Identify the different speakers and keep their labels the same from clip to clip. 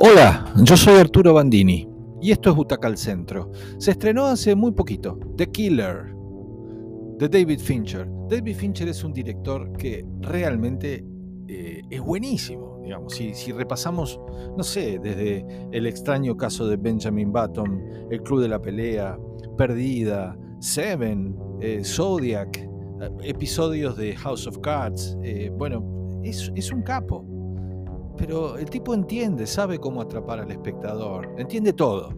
Speaker 1: Hola, yo soy Arturo Bandini y esto es Butaca al Centro. Se estrenó hace muy poquito, The Killer, de David Fincher. David Fincher es un director que realmente eh, es buenísimo, digamos. Si, si, repasamos, no sé, desde el extraño caso de Benjamin Button, El Club de la Pelea, Perdida, Seven, eh, Zodiac, eh, episodios de House of Cards, bueno, es, es un capo pero el tipo entiende, sabe cómo atrapar al espectador, entiende todo.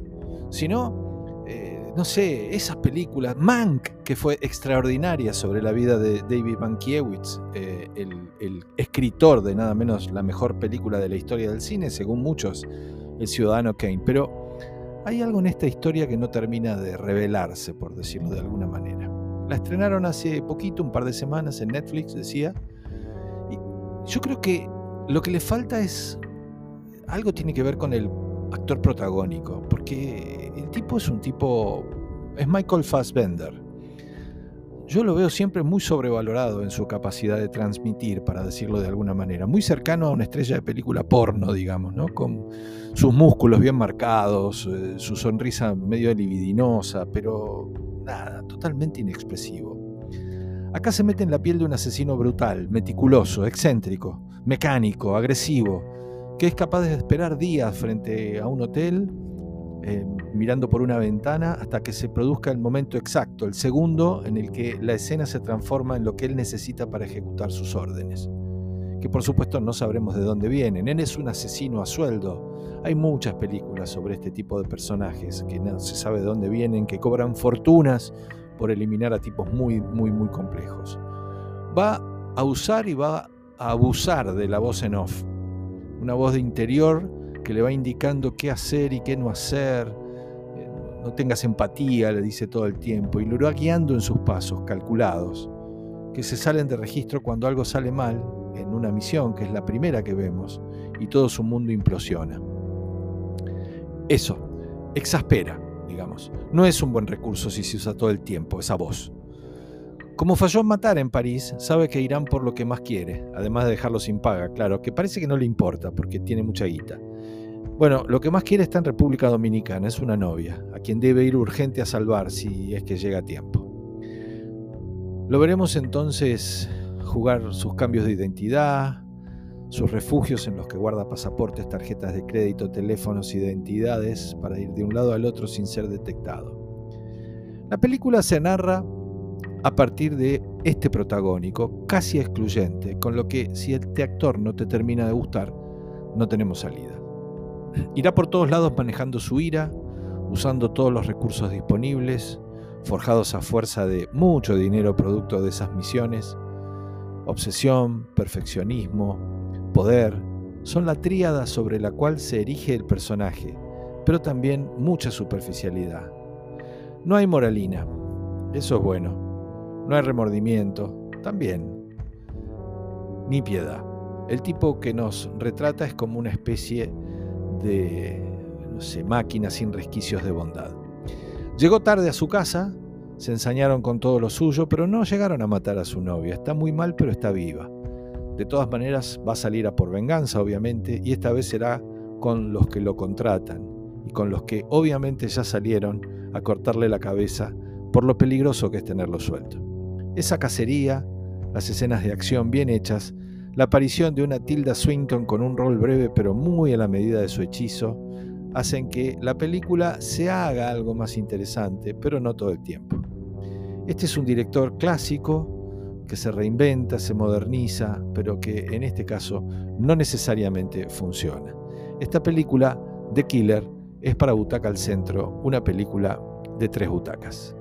Speaker 1: Si no, eh, no sé, esas películas, Mank, que fue extraordinaria sobre la vida de David Mankiewicz, eh, el, escritor de nada menos la mejor película de la historia del cine, según muchos, El Ciudadano Kane. Pero hay algo en esta historia que no termina de revelarse, por decirlo de alguna manera. La estrenaron hace poquito, un par de semanas en Netflix, decía. Yo creo que lo que le falta es. Algo tiene que ver con el actor protagónico, porque el tipo es un tipo. Es Michael Fassbender. Yo lo veo siempre muy sobrevalorado en su capacidad de transmitir, para decirlo de alguna manera. Muy cercano a una estrella de película porno, digamos, ¿no? Con sus músculos bien marcados, eh, su sonrisa medio libidinosa, pero nada, totalmente inexpresivo. Acá se mete en la piel de un asesino brutal, meticuloso, excéntrico, mecánico, agresivo, que es capaz de esperar días frente a un hotel, eh, mirando por una ventana, hasta que se produzca el momento exacto, el segundo en el que la escena se transforma en lo que él necesita para ejecutar sus órdenes. Que por supuesto no sabremos de dónde vienen. Él es un asesino a sueldo. Hay muchas películas sobre este tipo de personajes que no se sabe de dónde vienen, que cobran fortunas por eliminar a tipos muy, muy, muy complejos. Va a usar y va abusar de la voz en off. Una voz de interior que le va indicando qué hacer y qué no hacer. Eh, no tengas empatía, le dice todo el tiempo, y lo va guiando en sus pasos calculados, que se salen de registro cuando algo sale mal en una misión, que es la primera que vemos, y todo su mundo implosiona. Eso, exaspera digamos. No es un buen recurso si se usa todo el tiempo, esa voz. Como falló en matar en París, sabe que irán por lo que más quiere, además de dejarlo sin paga, claro, que parece que no le importa porque tiene mucha guita. Bueno, lo que más quiere está en República Dominicana, es una novia, a quien debe ir urgente a salvar si es que llega a tiempo. Lo veremos entonces jugar sus cambios de identidad, sus refugios en los que guarda pasaportes, tarjetas de crédito, teléfonos, identidades para ir de un lado al otro sin ser detectado. La película se narra a partir de este protagónico casi excluyente, con lo que si este actor no te termina de gustar, no tenemos salida. Irá por todos lados manejando su ira, usando todos los recursos disponibles, forjados a fuerza de mucho dinero producto de esas misiones, obsesión, perfeccionismo, poder, son la tríada sobre la cual se erige el personaje, pero también mucha superficialidad. No hay moralina, eso es bueno. No hay remordimiento, también. Ni piedad. El tipo que nos retrata es como una especie de, máquina sin resquicios de bondad. Llegó tarde a su casa, se ensañaron con todo lo suyo, pero no llegaron a matar a su novia. Está muy mal, pero está viva. De todas maneras, va a salir a por venganza, obviamente, y esta vez será con los que lo contratan y con los que obviamente ya salieron a cortarle la cabeza por lo peligroso que es tenerlo suelto. Esa cacería, las escenas de acción bien hechas, la aparición de una Tilda Swinton con un rol breve pero muy a la medida de su hechizo, hacen que la película se haga algo más interesante, pero no todo el tiempo. Este es un director clásico, que se reinventa, se moderniza, pero que en este caso no necesariamente funciona. Esta película, The Killer, es para Butaca al Centro, una película de tres butacas.